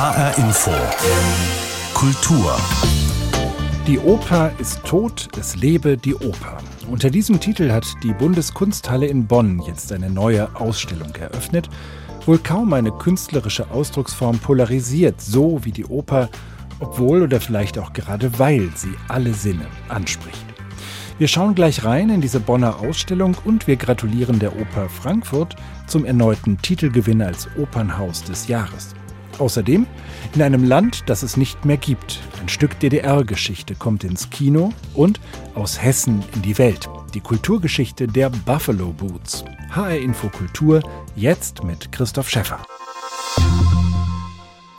HR Info. Kultur. Die Oper ist tot, es lebe die Oper. Unter diesem Titel hat die Bundeskunsthalle in Bonn jetzt eine neue Ausstellung eröffnet. Wohl kaum eine künstlerische Ausdrucksform polarisiert so wie die Oper, obwohl oder vielleicht auch gerade weil sie alle Sinne anspricht. Wir schauen gleich rein in diese Bonner Ausstellung und wir gratulieren der Oper Frankfurt zum erneuten Titelgewinn als Opernhaus des Jahres. Außerdem, in einem Land, das es nicht mehr gibt, ein Stück DDR-Geschichte kommt ins Kino und aus Hessen in die Welt. Die Kulturgeschichte der Buffalo Boots. HR Info Kultur, jetzt mit Christoph Schäffer.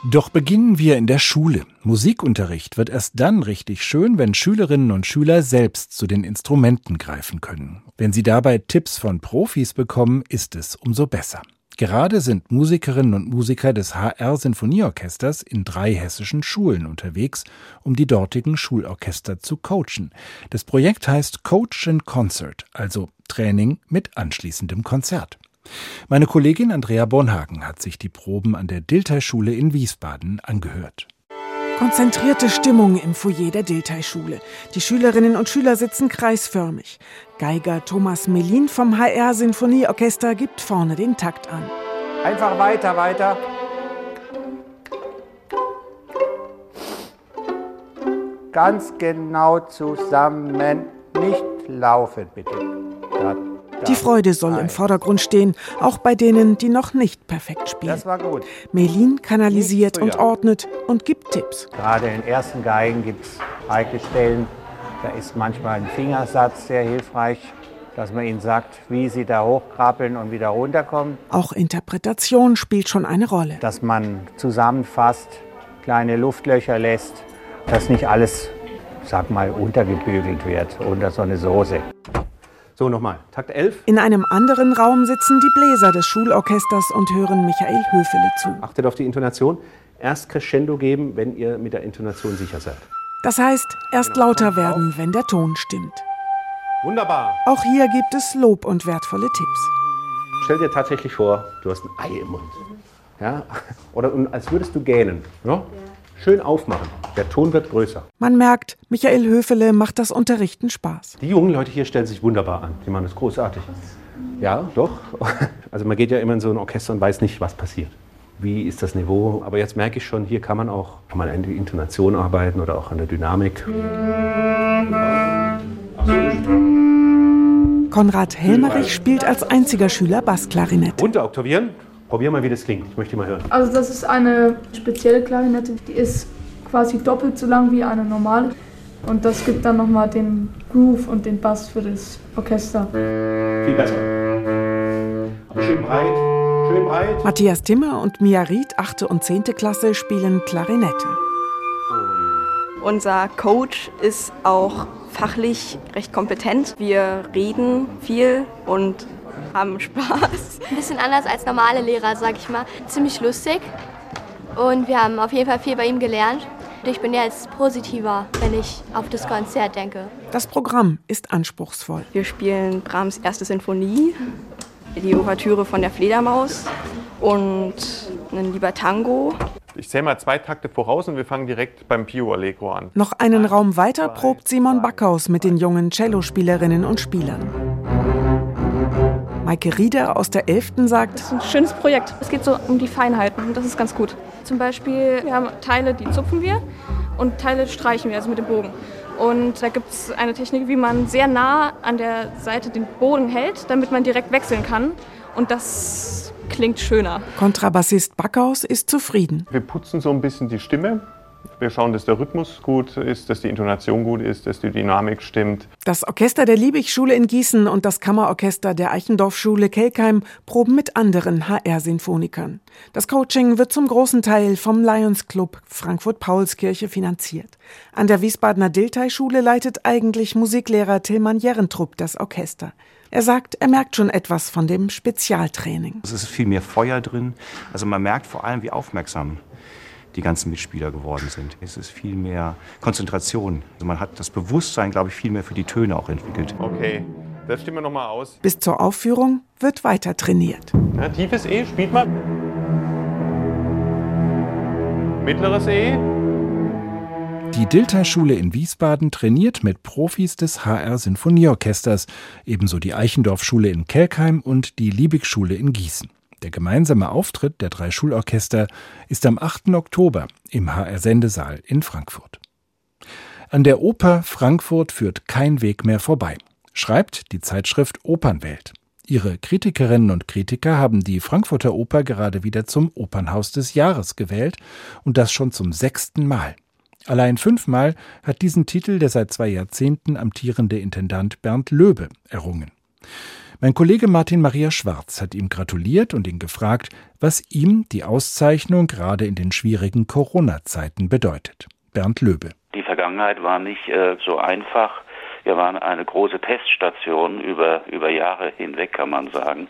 Doch beginnen wir in der Schule. Musikunterricht wird erst dann richtig schön, wenn Schülerinnen und Schüler selbst zu den Instrumenten greifen können. Wenn sie dabei Tipps von Profis bekommen, ist es umso besser. Gerade sind Musikerinnen und Musiker des HR Sinfonieorchesters in drei hessischen Schulen unterwegs, um die dortigen Schulorchester zu coachen. Das Projekt heißt Coach and Concert, also Training mit anschließendem Konzert. Meine Kollegin Andrea Bornhagen hat sich die Proben an der Dilthey-Schule in Wiesbaden angehört. Konzentrierte Stimmung im Foyer der Dilthey-Schule. Die Schülerinnen und Schüler sitzen kreisförmig. Geiger Thomas Melin vom HR Sinfonieorchester gibt vorne den Takt an. Einfach weiter, weiter. Ganz genau zusammen. Nicht laufen, bitte. Da, die Freude soll im Vordergrund stehen, auch bei denen, die noch nicht perfekt spielen. Das war gut. Melin kanalisiert und ordnet und gibt Tipps. Gerade in ersten Geigen gibt es heikle Stellen. Da ist manchmal ein Fingersatz sehr hilfreich, dass man ihnen sagt, wie sie da hochkrabbeln und wieder runterkommen. Auch Interpretation spielt schon eine Rolle. Dass man zusammenfasst, kleine Luftlöcher lässt, dass nicht alles, sag mal, untergebügelt wird unter so eine Soße. So, nochmal. Takt 11. In einem anderen Raum sitzen die Bläser des Schulorchesters und hören Michael Höfele zu. Achtet auf die Intonation. Erst Crescendo geben, wenn ihr mit der Intonation sicher seid. Das heißt, erst Genau. lauter werden, wenn der Ton stimmt. Wunderbar. Auch hier gibt es Lob und wertvolle Tipps. Stell dir tatsächlich vor, du hast ein Ei im Mund. Ja? Oder als würdest du gähnen. Ja? Schön aufmachen. Der Ton wird größer. Man merkt, Michael Höfele macht das Unterrichten Spaß. Die jungen Leute hier stellen sich wunderbar an. Die machen das großartig. Ja, doch. Also man geht ja immer in so ein Orchester und weiß nicht, was passiert. Wie ist das Niveau? Aber jetzt merke ich schon, hier kann man auch kann man an der Intonation arbeiten oder auch an der Dynamik. Konrad Helmerich spielt als einziger Schüler Bassklarinette. Runteroktavieren. Probier mal, wie das klingt. Ich möchte mal hören. Also das ist eine spezielle Klarinette, die ist quasi doppelt so lang wie eine normale. Und das gibt dann nochmal den Groove und den Bass für das Orchester. Viel besser. Aber schön breit. Schön breit. Matthias Timmer und Mia Ried, 8. und 10. Klasse, spielen Klarinette. Unser Coach ist auch fachlich recht kompetent. Wir reden viel und haben Spaß. Ein bisschen anders als normale Lehrer, sag ich mal. Ziemlich lustig. Und wir haben auf jeden Fall viel bei ihm gelernt. Ich bin jetzt positiver, wenn ich auf das Konzert denke. Das Programm ist anspruchsvoll. Wir spielen Brahms erste Sinfonie, die Ouvertüre von der Fledermaus und ein lieber Tango. Ich zähle mal zwei Takte voraus und wir fangen direkt beim Pio Allegro an. Noch einen Raum weiter probt Simon Backhaus mit den jungen Cellospielerinnen und Spielern. Maike Rieder aus der 11. sagt, Das ist ein schönes Projekt. Es geht so um die Feinheiten und das ist ganz gut. Zum Beispiel, wir haben Teile, die zupfen wir und Teile streichen wir, also mit dem Bogen. Und da gibt es eine Technik, wie man sehr nah an der Seite den Bogen hält, damit man direkt wechseln kann. Und das klingt schöner. Kontrabassist Backhaus ist zufrieden. Wir putzen so ein bisschen die Stimme. Wir schauen, dass der Rhythmus gut ist, dass die Intonation gut ist, dass die Dynamik stimmt. Das Orchester der Liebig-Schule in Gießen und das Kammerorchester der Eichendorff-Schule Kelkheim proben mit anderen HR-Sinfonikern. Das Coaching wird zum großen Teil vom Lions Club Frankfurt-Paulskirche finanziert. An der Wiesbadener Dilthey-Schule leitet eigentlich Musiklehrer Tilman Jerentrup das Orchester. Er sagt, er merkt schon etwas von dem Spezialtraining. Es ist viel mehr Feuer drin. Also man merkt vor allem, wie aufmerksam die ganzen Mitspieler geworden sind. Es ist viel mehr Konzentration. Also man hat das Bewusstsein, glaube ich, viel mehr für die Töne auch entwickelt. Okay, das stimmen wir nochmal aus. Bis zur Aufführung wird weiter trainiert. Ja, tiefes E, spielt mal. mittleres E. Die Dilter-Schule in Wiesbaden trainiert mit Profis des HR Sinfonieorchesters, ebenso die Eichendorff-Schule in Kelkheim und die Liebig-Schule in Gießen. Der gemeinsame Auftritt der drei Schulorchester ist am 8. Oktober im HR Sendesaal in Frankfurt. An der Oper Frankfurt führt kein Weg mehr vorbei, schreibt die Zeitschrift Opernwelt. Ihre Kritikerinnen und Kritiker haben die Frankfurter Oper gerade wieder zum Opernhaus des Jahres gewählt und das schon zum sechsten Mal. Allein fünfmal hat diesen Titel der seit zwei Jahrzehnten amtierende Intendant Bernd Löbe errungen. Mein Kollege Martin Maria Schwarz hat ihm gratuliert und ihn gefragt, was ihm die Auszeichnung gerade in den schwierigen Corona-Zeiten bedeutet. Bernd Löbe. Die Vergangenheit war nicht äh, so einfach. Wir waren eine große Teststation über, über Jahre hinweg, kann man sagen.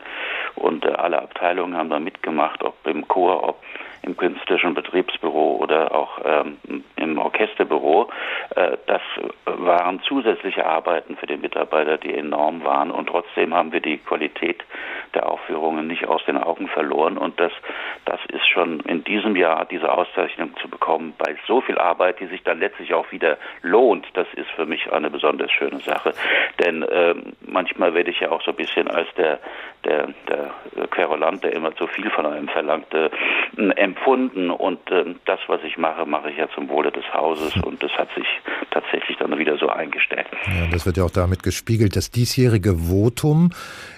Und äh, alle Abteilungen haben da mitgemacht, ob im Chor, ob im künstlerischen Betriebsbüro oder auch ähm, im Orchesterbüro. Äh, das waren zusätzliche Arbeiten für den Mitarbeiter, die enorm waren. Und trotzdem haben wir die Qualität der Aufführungen nicht aus den Augen verloren. Und das, das ist schon in diesem Jahr, diese Auszeichnung zu bekommen, bei so viel Arbeit, die sich dann letztlich auch wieder lohnt, das ist für mich eine besonders schöne Sache. Denn äh, manchmal werde ich ja auch so ein bisschen als der, der, der Querulant, der immer zu viel von einem verlangte, äh, empfunden. Und äh, das, was ich mache, mache ich ja zum Wohle des Hauses. Und das hat sich tatsächlich dann wieder so eingestellt. Ja, das wird ja auch damit gespiegelt. Das diesjährige Votum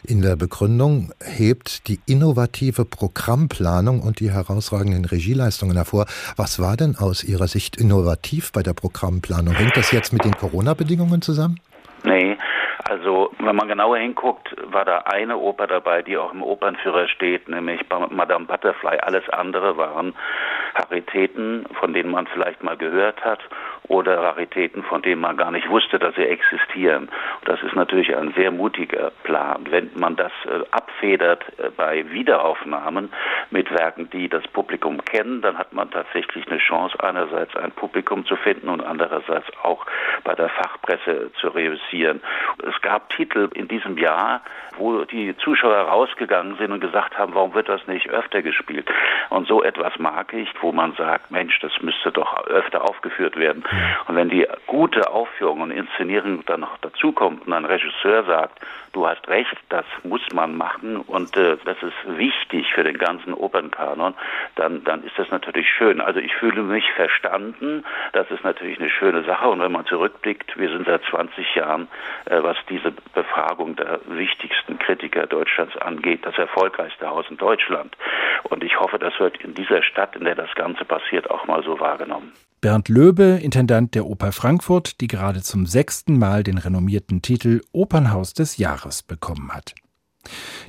in der Begründung hebt die innovative Programmplanung und die herausragenden Regieleistungen hervor. Was war denn aus Ihrer Sicht innovativ bei der Programmplanung? Hängt das jetzt mit den Corona-Bedingungen zusammen? Nee, also wenn man genauer hinguckt, war da eine Oper dabei, die auch im Opernführer steht, nämlich Madame Butterfly. Alles andere waren Raritäten, von denen man vielleicht mal gehört hat oder Raritäten, von denen man gar nicht wusste, dass sie existieren. Das ist natürlich ein sehr mutiger Plan. Wenn man das äh, abfedert äh, bei Wiederaufnahmen mit Werken, die das Publikum kennen, dann hat man tatsächlich eine Chance, einerseits ein Publikum zu finden und andererseits auch bei der Fachpresse zu reüssieren. Es gab Titel in diesem Jahr, wo die Zuschauer rausgegangen sind und gesagt haben, warum wird das nicht öfter gespielt? Und so etwas mag ich, wo man sagt, Mensch, das müsste doch öfter aufgeführt werden. Und wenn die gute Aufführung und Inszenierung dann noch dazukommt und ein Regisseur sagt, du hast recht, das muss man machen und äh, das ist wichtig für den ganzen Opernkanon, dann, dann ist das natürlich schön. Also ich fühle mich verstanden, das ist natürlich eine schöne Sache und wenn man zurückblickt, wir sind seit 20 Jahren, äh, was diese Befragung der wichtigsten Kritiker Deutschlands angeht, das erfolgreichste Haus in Deutschland. Und ich hoffe, das wird in dieser Stadt, in der das Ganze passiert, auch mal so wahrgenommen. Bernd Löbe, Intendant der Oper Frankfurt, die gerade zum sechsten Mal den renommierten Titel Opernhaus des Jahres bekommen hat.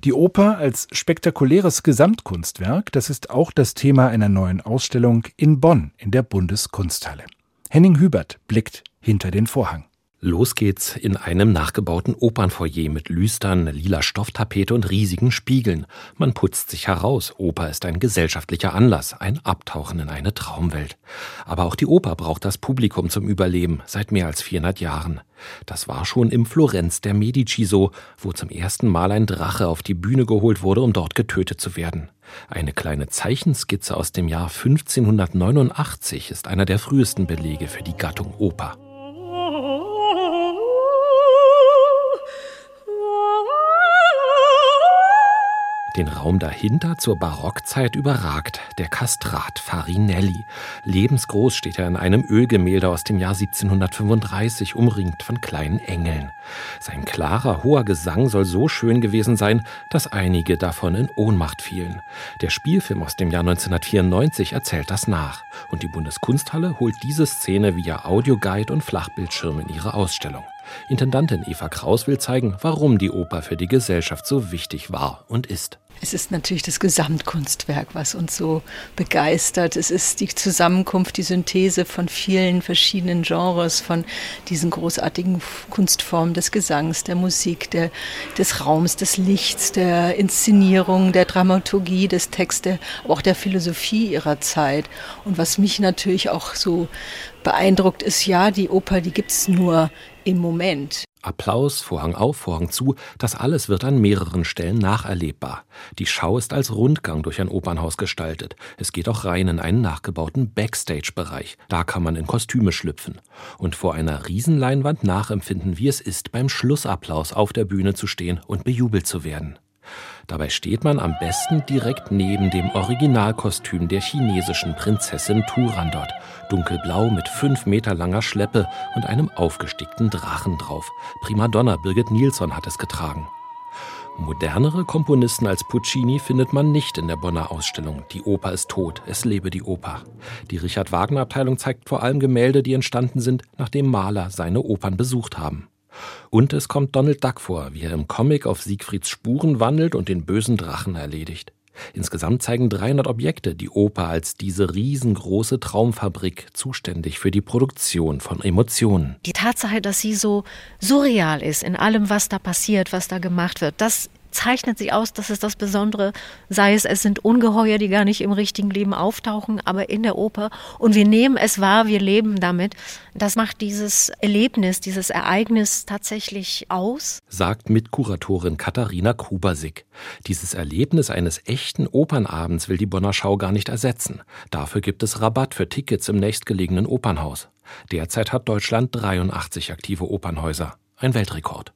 Die Oper als spektakuläres Gesamtkunstwerk, das ist auch das Thema einer neuen Ausstellung in Bonn in der Bundeskunsthalle. Henning Hubert blickt hinter den Vorhang. Los geht's in einem nachgebauten Opernfoyer mit Lüstern, lila Stofftapete und riesigen Spiegeln. Man putzt sich heraus. Oper ist ein gesellschaftlicher Anlass, ein Abtauchen in eine Traumwelt. Aber auch die Oper braucht das Publikum zum Überleben seit mehr als 400 Jahren. Das war schon im Florenz der Medici so, wo zum ersten Mal ein Drache auf die Bühne geholt wurde, um dort getötet zu werden. Eine kleine Zeichenskizze aus dem Jahr 1589 ist einer der frühesten Belege für die Gattung Oper. Den Raum dahinter zur Barockzeit überragt der Kastrat Farinelli. Lebensgroß steht er in einem Ölgemälde aus dem Jahr 1735, umringt von kleinen Engeln. Sein klarer, hoher Gesang soll so schön gewesen sein, dass einige davon in Ohnmacht fielen. Der Spielfilm aus dem Jahr 1994 erzählt das nach. Und die Bundeskunsthalle holt diese Szene via Audioguide und Flachbildschirm in ihre Ausstellung. Intendantin Eva Kraus will zeigen, warum die Oper für die Gesellschaft so wichtig war und ist. Es ist natürlich das Gesamtkunstwerk, was uns so begeistert. Es ist die Zusammenkunft, die Synthese von vielen verschiedenen Genres, von diesen großartigen Kunstformen des Gesangs, der Musik, der, des Raums, des Lichts, der Inszenierung, der Dramaturgie, des Textes, aber auch der Philosophie ihrer Zeit. Und was mich natürlich auch so beeindruckt ist, ja, die Oper, die gibt es nur im Moment. Applaus, Vorhang auf, Vorhang zu, das alles wird an mehreren Stellen nacherlebbar. Die Schau ist als Rundgang durch ein Opernhaus gestaltet. Es geht auch rein in einen nachgebauten Backstage-Bereich. Da kann man in Kostüme schlüpfen und vor einer Riesenleinwand nachempfinden, wie es ist, beim Schlussapplaus auf der Bühne zu stehen und bejubelt zu werden. Dabei steht man am besten direkt neben dem Originalkostüm der chinesischen Prinzessin Turandot. Dunkelblau mit fünf Meter langer Schleppe und einem aufgestickten Drachen drauf. Primadonna Birgit Nilsson hat es getragen. Modernere Komponisten als Puccini findet man nicht in der Bonner Ausstellung. Die Oper ist tot, es lebe die Oper. Die Richard Wagner Abteilung zeigt vor allem Gemälde, die entstanden sind, nachdem Maler seine Opern besucht haben. Und es kommt Donald Duck vor, wie er im Comic auf Siegfrieds Spuren wandelt und den bösen Drachen erledigt. Insgesamt zeigen 300 Objekte die Oper als diese riesengroße Traumfabrik, zuständig für die Produktion von Emotionen. Die Tatsache, dass sie so surreal ist in allem, was da passiert, was da gemacht wird, das zeichnet sie aus, das ist das Besondere, sei es, es sind Ungeheuer, die gar nicht im richtigen Leben auftauchen, aber in der Oper. Und wir nehmen es wahr, wir leben damit. Das macht dieses Erlebnis, dieses Ereignis tatsächlich aus. Sagt Mitkuratorin Katharina Kubasik. Dieses Erlebnis eines echten Opernabends will die Bonner Schau gar nicht ersetzen. Dafür gibt es Rabatt für Tickets im nächstgelegenen Opernhaus. Derzeit hat Deutschland 83 aktive Opernhäuser. Ein Weltrekord.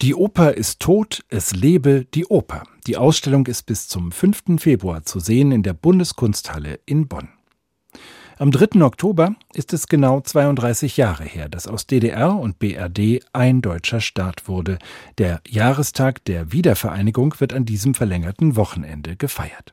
Die Oper ist tot, es lebe die Oper. Die Ausstellung ist bis zum 5. Februar zu sehen in der Bundeskunsthalle in Bonn. Am 3. Oktober ist es genau 32 Jahre her, dass aus DDR und BRD ein deutscher Staat wurde. Der Jahrestag der Wiedervereinigung wird an diesem verlängerten Wochenende gefeiert.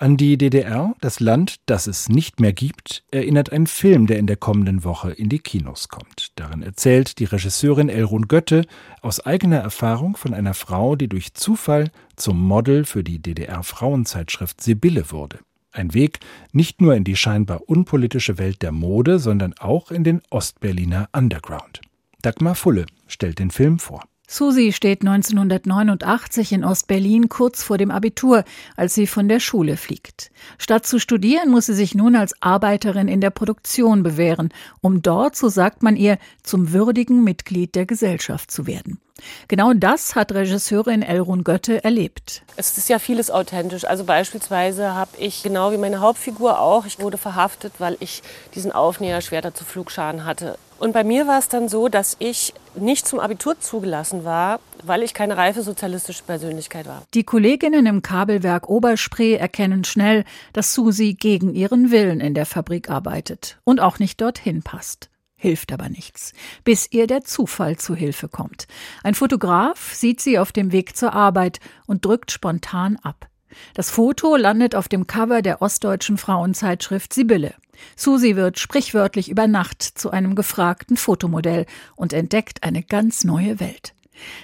An die DDR, das Land, das es nicht mehr gibt, erinnert ein Film, der in der kommenden Woche in die Kinos kommt. Darin erzählt die Regisseurin Elrun Götte aus eigener Erfahrung von einer Frau, die durch Zufall zum Model für die DDR-Frauenzeitschrift Sibylle wurde. Ein Weg nicht nur in die scheinbar unpolitische Welt der Mode, sondern auch in den Ostberliner Underground. Dagmar Fulle stellt den Film vor. Susi steht 1989 in Ostberlin kurz vor dem Abitur, als sie von der Schule fliegt. Statt zu studieren, muss sie sich nun als Arbeiterin in der Produktion bewähren, um dort, so sagt man ihr, zum würdigen Mitglied der Gesellschaft zu werden. Genau das hat Regisseurin Elrun Götte erlebt. Es ist ja vieles authentisch. Also beispielsweise habe ich genau wie meine Hauptfigur auch, ich wurde verhaftet, weil ich diesen Aufnäher schwerter zu Flugscharen hatte. Und bei mir war es dann so, dass ich nicht zum Abitur zugelassen war, weil ich keine reife sozialistische Persönlichkeit war. Die Kolleginnen im Kabelwerk Oberspree erkennen schnell, dass Susi gegen ihren Willen in der Fabrik arbeitet und auch nicht dorthin passt. Hilft aber nichts, bis ihr der Zufall zu Hilfe kommt. Ein Fotograf sieht sie auf dem Weg zur Arbeit und drückt spontan ab. Das Foto landet auf dem Cover der ostdeutschen Frauenzeitschrift Sibylle. Susi wird sprichwörtlich über Nacht zu einem gefragten Fotomodell und entdeckt eine ganz neue Welt.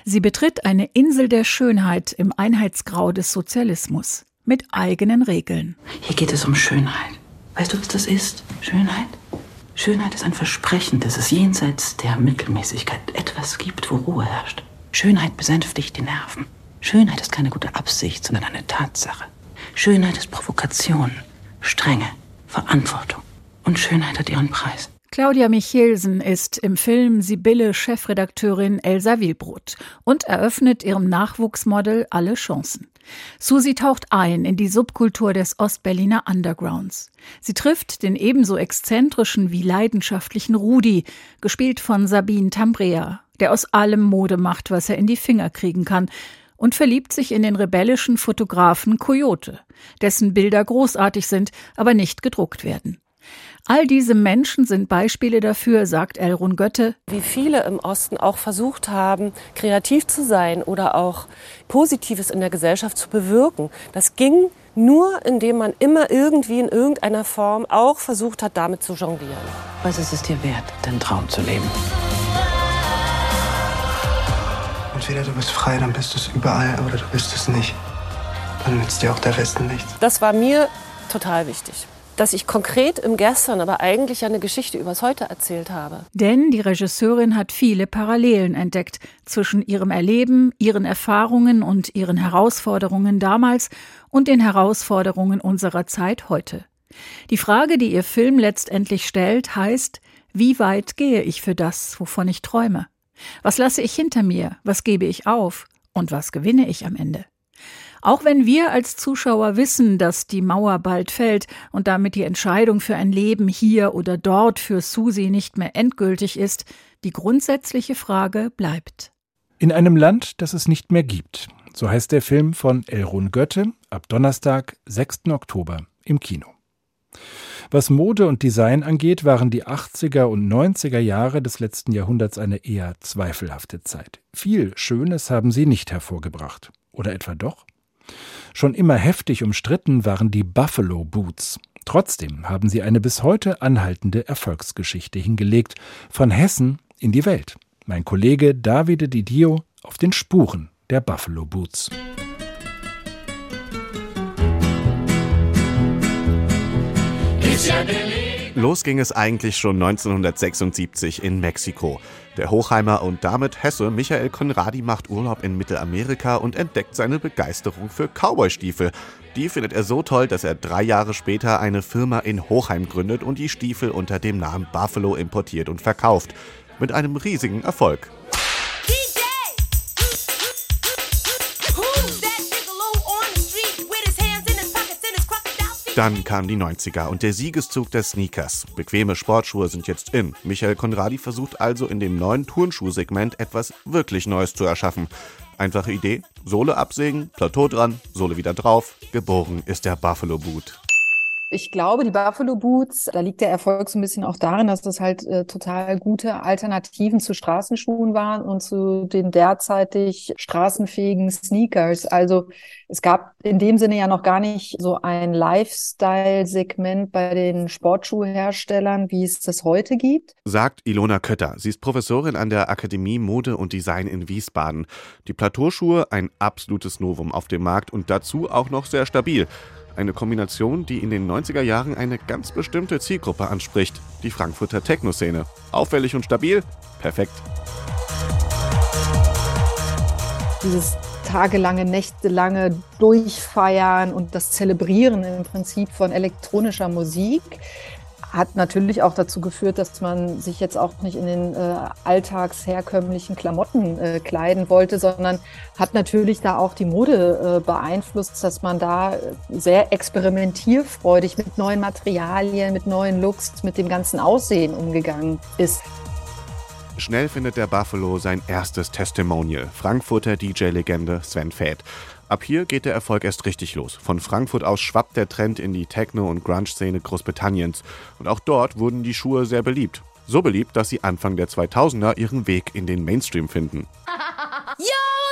Sie betritt eine Insel der Schönheit im Einheitsgrau des Sozialismus mit eigenen Regeln. Hier geht es um Schönheit. Weißt du, was das ist? Schönheit? Schönheit ist ein Versprechen, dass es jenseits der Mittelmäßigkeit etwas gibt, wo Ruhe herrscht. Schönheit besänftigt die Nerven. Schönheit ist keine gute Absicht, sondern eine Tatsache. Schönheit ist Provokation, Strenge, Verantwortung. Und Schönheit hat ihren Preis. Claudia Michelsen ist im Film Sibylle Chefredakteurin Elsa Wilbrot und eröffnet ihrem Nachwuchsmodel alle Chancen. Susi taucht ein in die Subkultur des Ostberliner Undergrounds. Sie trifft den ebenso exzentrischen wie leidenschaftlichen Rudi, gespielt von Sabine Tambrea, der aus allem Mode macht, was er in die Finger kriegen kann, und verliebt sich in den rebellischen Fotografen Coyote, dessen Bilder großartig sind, aber nicht gedruckt werden. All diese Menschen sind Beispiele dafür, sagt Elrun Götte. Wie viele im Osten auch versucht haben, kreativ zu sein oder auch Positives in der Gesellschaft zu bewirken. Das ging nur, indem man immer irgendwie in irgendeiner Form auch versucht hat, damit zu jonglieren. Was ist es dir wert, deinen Traum zu leben? Entweder du bist frei, dann bist du es überall, oder du bist es nicht. Dann nützt dir auch der Westen nichts. Das war mir total wichtig dass ich konkret im Gestern, aber eigentlich eine Geschichte übers Heute erzählt habe. Denn die Regisseurin hat viele Parallelen entdeckt zwischen ihrem Erleben, ihren Erfahrungen und ihren Herausforderungen damals und den Herausforderungen unserer Zeit heute. Die Frage, die ihr Film letztendlich stellt, heißt, wie weit gehe ich für das, wovon ich träume? Was lasse ich hinter mir? Was gebe ich auf? Und was gewinne ich am Ende? Auch wenn wir als Zuschauer wissen, dass die Mauer bald fällt und damit die Entscheidung für ein Leben hier oder dort für Susi nicht mehr endgültig ist, die grundsätzliche Frage bleibt. In einem Land, das es nicht mehr gibt. So heißt der Film von Elrun Götte ab Donnerstag, 6. Oktober im Kino. Was Mode und Design angeht, waren die 80er und 90er Jahre des letzten Jahrhunderts eine eher zweifelhafte Zeit. Viel Schönes haben sie nicht hervorgebracht. Oder etwa doch? Schon immer heftig umstritten waren die Buffalo Boots. Trotzdem haben sie eine bis heute anhaltende Erfolgsgeschichte hingelegt, von Hessen in die Welt. Mein Kollege Davide Didio auf den Spuren der Buffalo Boots. Los ging es eigentlich schon 1976 in Mexiko. Der Hochheimer und damit Hesse Michael Conradi macht Urlaub in Mittelamerika und entdeckt seine Begeisterung für Cowboystiefel. Die findet er so toll, dass er drei Jahre später eine Firma in Hochheim gründet und die Stiefel unter dem Namen Buffalo importiert und verkauft. Mit einem riesigen Erfolg. Dann kamen die 90er und der Siegeszug der Sneakers. Bequeme Sportschuhe sind jetzt in. Michael Conradi versucht also in dem neuen Turnschuhsegment etwas wirklich Neues zu erschaffen. Einfache Idee, Sohle absägen, Plateau dran, Sohle wieder drauf. Geboren ist der Buffalo Boot. Ich glaube, die Buffalo Boots, da liegt der Erfolg so ein bisschen auch darin, dass das halt äh, total gute Alternativen zu Straßenschuhen waren und zu den derzeitig straßenfähigen Sneakers. Also es gab in dem Sinne ja noch gar nicht so ein Lifestyle-Segment bei den Sportschuhherstellern, wie es das heute gibt. Sagt Ilona Kötter. Sie ist Professorin an der Akademie Mode und Design in Wiesbaden. Die Plateauschuhe ein absolutes Novum auf dem Markt und dazu auch noch sehr stabil. Eine Kombination, die in den 90er Jahren eine ganz bestimmte Zielgruppe anspricht, die Frankfurter Techno-Szene. Auffällig und stabil, perfekt. Dieses tagelange, nächtelange Durchfeiern und das Zelebrieren im Prinzip von elektronischer Musik hat natürlich auch dazu geführt, dass man sich jetzt auch nicht in den äh, alltagsherkömmlichen Klamotten äh, kleiden wollte, sondern hat natürlich da auch die Mode äh, beeinflusst, dass man da sehr experimentierfreudig mit neuen Materialien, mit neuen Looks, mit dem ganzen Aussehen umgegangen ist. Schnell findet der Buffalo sein erstes Testimonial. Frankfurter DJ-Legende Sven Feth. Ab hier geht der Erfolg erst richtig los. Von Frankfurt aus schwappt der Trend in die Techno- und Grunge-Szene Großbritanniens. Und auch dort wurden die Schuhe sehr beliebt. So beliebt, dass sie Anfang der 2000er ihren Weg in den Mainstream finden. Yo,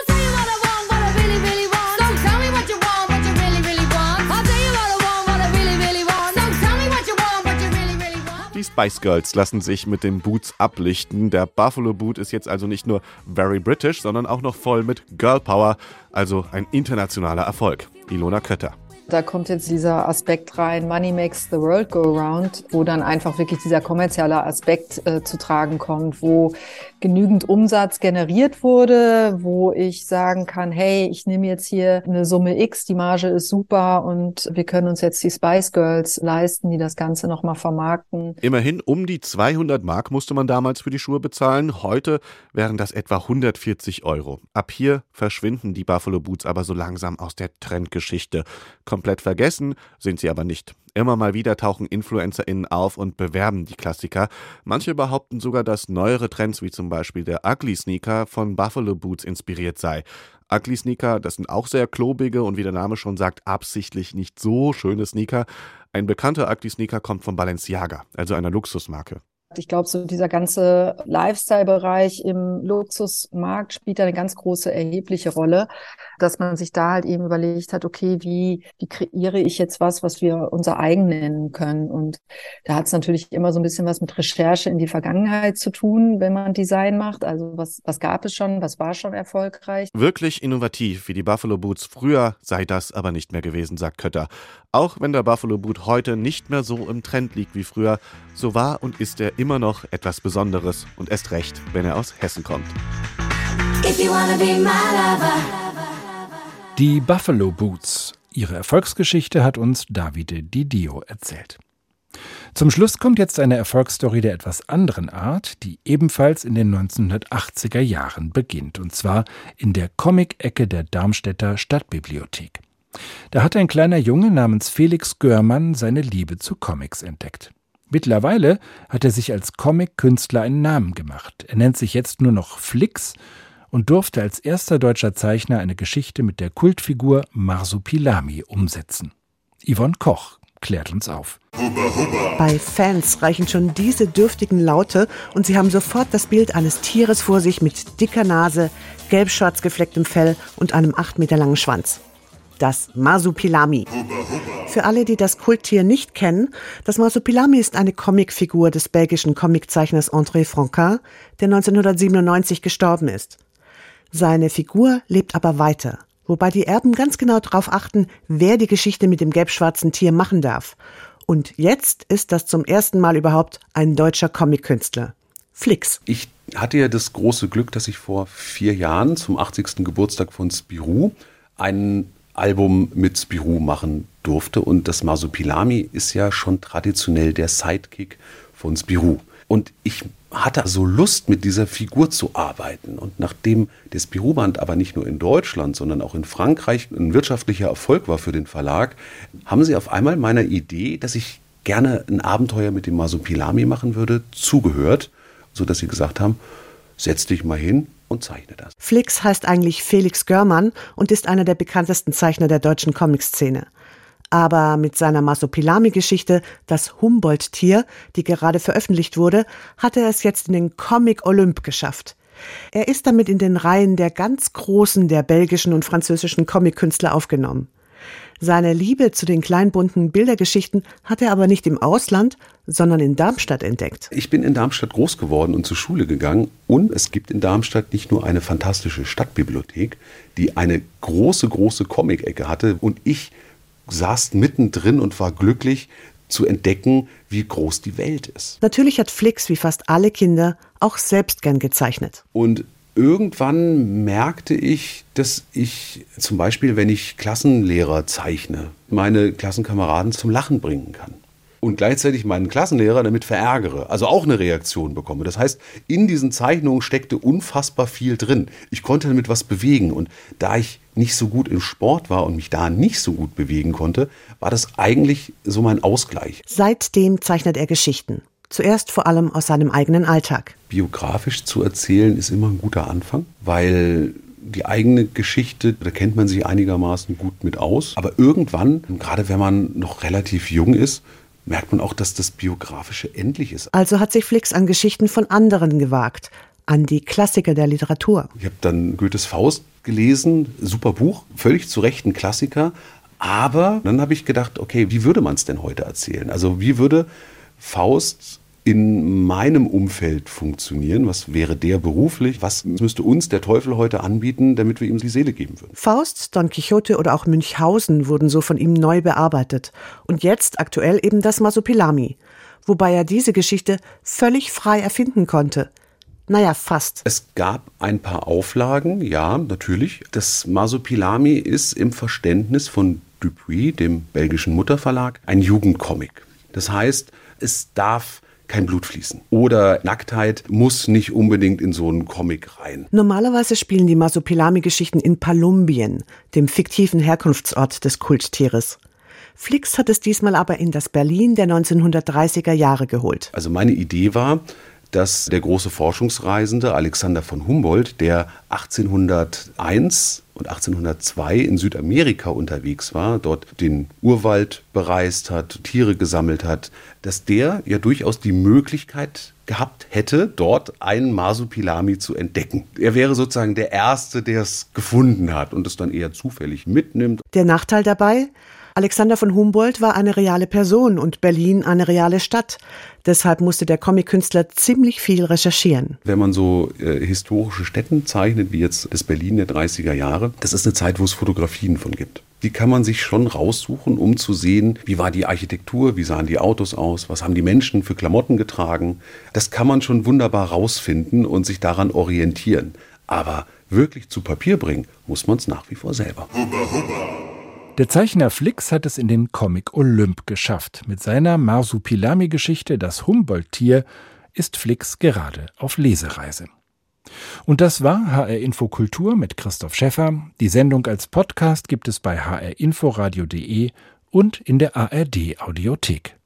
Spice Girls lassen sich mit den Boots ablichten. Der Buffalo Boot ist jetzt also nicht nur very British, sondern auch noch voll mit Girl Power, also ein internationaler Erfolg. Ilona Kötter. Da kommt jetzt dieser Aspekt rein, Money makes the world go round, wo dann einfach wirklich dieser kommerzielle Aspekt äh, zu tragen kommt, wo genügend Umsatz generiert wurde, wo ich sagen kann, hey, ich nehme jetzt hier eine Summe X, die Marge ist super und wir können uns jetzt die Spice Girls leisten, die das Ganze nochmal vermarkten. Immerhin um die 200 Mark musste man damals für die Schuhe bezahlen. Heute wären das etwa 140 Euro. Ab hier verschwinden die Buffalo Boots aber so langsam aus der Trendgeschichte. Komplett vergessen sind sie aber nicht. Immer mal wieder tauchen InfluencerInnen auf und bewerben die Klassiker. Manche behaupten sogar, dass neuere Trends wie zum Beispiel der Ugly Sneaker von Buffalo Boots inspiriert sei. Ugly Sneaker, das sind auch sehr klobige und wie der Name schon sagt, absichtlich nicht so schöne Sneaker. Ein bekannter Ugly Sneaker kommt von Balenciaga, also einer Luxusmarke. Ich glaube, so dieser ganze Lifestyle-Bereich im Luxusmarkt spielt eine ganz große erhebliche Rolle, dass man sich da halt eben überlegt hat, okay, wie, wie kreiere ich jetzt was, was wir unser eigen nennen können? Und da hat es natürlich immer so ein bisschen was mit Recherche in die Vergangenheit zu tun, wenn man Design macht. Also was, was gab es schon, was war schon erfolgreich? Wirklich innovativ wie die Buffalo Boots früher sei das aber nicht mehr gewesen, sagt Kötter. Auch wenn der Buffalo Boot heute nicht mehr so im Trend liegt wie früher, so war und ist er immer noch etwas Besonderes und erst recht, wenn er aus Hessen kommt. Die Buffalo Boots. Ihre Erfolgsgeschichte hat uns Davide Didio erzählt. Zum Schluss kommt jetzt eine Erfolgsstory der etwas anderen Art, die ebenfalls in den 1980er Jahren beginnt, und zwar in der Comic-Ecke der Darmstädter Stadtbibliothek. Da hat ein kleiner Junge namens Felix Görmann seine Liebe zu Comics entdeckt. Mittlerweile hat er sich als Comic-Künstler einen Namen gemacht. Er nennt sich jetzt nur noch Flix und durfte als erster deutscher Zeichner eine Geschichte mit der Kultfigur Marsupilami umsetzen. Yvonne Koch klärt uns auf. Bei Fans reichen schon diese dürftigen Laute und sie haben sofort das Bild eines Tieres vor sich mit dicker Nase, gelb-schwarz geflecktem Fell und einem acht Meter langen Schwanz. Das Masupilami. Für alle, die das Kulttier nicht kennen, das Masupilami ist eine Comicfigur des belgischen Comiczeichners André Franquin, der 1997 gestorben ist. Seine Figur lebt aber weiter wobei die Erben ganz genau darauf achten, wer die Geschichte mit dem gelb-schwarzen Tier machen darf. Und jetzt ist das zum ersten Mal überhaupt ein deutscher Comic-Künstler. Flix. Ich hatte ja das große Glück, dass ich vor vier Jahren zum 80. Geburtstag von Spirou ein Album mit Spirou machen durfte. Und das Masupilami ist ja schon traditionell der Sidekick von Spirou. Und ich hatte so Lust, mit dieser Figur zu arbeiten. Und nachdem der Spirou-Band aber nicht nur in Deutschland, sondern auch in Frankreich ein wirtschaftlicher Erfolg war für den Verlag, haben sie auf einmal meiner Idee, dass ich gerne ein Abenteuer mit dem Masupilami machen würde, zugehört, sodass sie gesagt haben, setz dich mal hin und zeichne das. Flix heißt eigentlich Felix Görmann und ist einer der bekanntesten Zeichner der deutschen Comic-Szene. Aber mit seiner Masopilami-Geschichte Das Humboldt-Tier, die gerade veröffentlicht wurde, hat er es jetzt in den Comic Olymp geschafft. Er ist damit in den Reihen der ganz Großen der belgischen und französischen Comic-Künstler aufgenommen. Seine Liebe zu den kleinbunten Bildergeschichten hat er aber nicht im Ausland, sondern in Darmstadt entdeckt. Ich bin in Darmstadt groß geworden und zur Schule gegangen und es gibt in Darmstadt nicht nur eine fantastische Stadtbibliothek, die eine große, große Comic-Ecke hatte und ich saß mittendrin und war glücklich zu entdecken, wie groß die Welt ist. Natürlich hat Flix, wie fast alle Kinder, auch selbst gern gezeichnet. Und irgendwann merkte ich, dass ich zum Beispiel, wenn ich Klassenlehrer zeichne, meine Klassenkameraden zum Lachen bringen kann und gleichzeitig meinen Klassenlehrer damit verärgere, also auch eine Reaktion bekomme. Das heißt, in diesen Zeichnungen steckte unfassbar viel drin. Ich konnte damit was bewegen und da ich nicht so gut im Sport war und mich da nicht so gut bewegen konnte, war das eigentlich so mein Ausgleich. Seitdem zeichnet er Geschichten. Zuerst vor allem aus seinem eigenen Alltag. Biografisch zu erzählen ist immer ein guter Anfang, weil die eigene Geschichte, da kennt man sich einigermaßen gut mit aus. Aber irgendwann, gerade wenn man noch relativ jung ist, merkt man auch, dass das Biografische endlich ist. Also hat sich Flix an Geschichten von anderen gewagt, an die Klassiker der Literatur. Ich habe dann Goethes Faust gelesen, super Buch, völlig zu Recht ein Klassiker. Aber dann habe ich gedacht, okay, wie würde man es denn heute erzählen? Also wie würde Faust in meinem Umfeld funktionieren? Was wäre der beruflich? Was müsste uns der Teufel heute anbieten, damit wir ihm die Seele geben würden? Faust, Don Quixote oder auch Münchhausen wurden so von ihm neu bearbeitet. Und jetzt aktuell eben das Masopilami. Wobei er diese Geschichte völlig frei erfinden konnte. Naja, fast. Es gab ein paar Auflagen, ja, natürlich. Das Masopilami ist im Verständnis von Dupuis, dem belgischen Mutterverlag, ein Jugendcomic. Das heißt, es darf kein Blut fließen. Oder Nacktheit muss nicht unbedingt in so einen Comic rein. Normalerweise spielen die Masopilami-Geschichten in Palumbien, dem fiktiven Herkunftsort des Kulttieres. Flix hat es diesmal aber in das Berlin der 1930er Jahre geholt. Also meine Idee war, dass der große Forschungsreisende Alexander von Humboldt, der 1801 und 1802 in Südamerika unterwegs war, dort den Urwald bereist hat, Tiere gesammelt hat, dass der ja durchaus die Möglichkeit gehabt hätte, dort einen Masupilami zu entdecken. Er wäre sozusagen der Erste, der es gefunden hat und es dann eher zufällig mitnimmt. Der Nachteil dabei? Alexander von Humboldt war eine reale Person und Berlin eine reale Stadt. Deshalb musste der Comic-Künstler ziemlich viel recherchieren. Wenn man so äh, historische Städten zeichnet, wie jetzt das Berlin der 30er Jahre, das ist eine Zeit, wo es Fotografien von gibt. Die kann man sich schon raussuchen, um zu sehen, wie war die Architektur, wie sahen die Autos aus, was haben die Menschen für Klamotten getragen. Das kann man schon wunderbar rausfinden und sich daran orientieren. Aber wirklich zu Papier bringen, muss man es nach wie vor selber. Hubba, hubba. Der Zeichner Flix hat es in den Comic Olymp geschafft. Mit seiner Marsupilami-Geschichte Das Humboldt-Tier ist Flix gerade auf Lesereise. Und das war HR Info Kultur mit Christoph Schäffer. Die Sendung als Podcast gibt es bei hrinforadio.de und in der ARD Audiothek.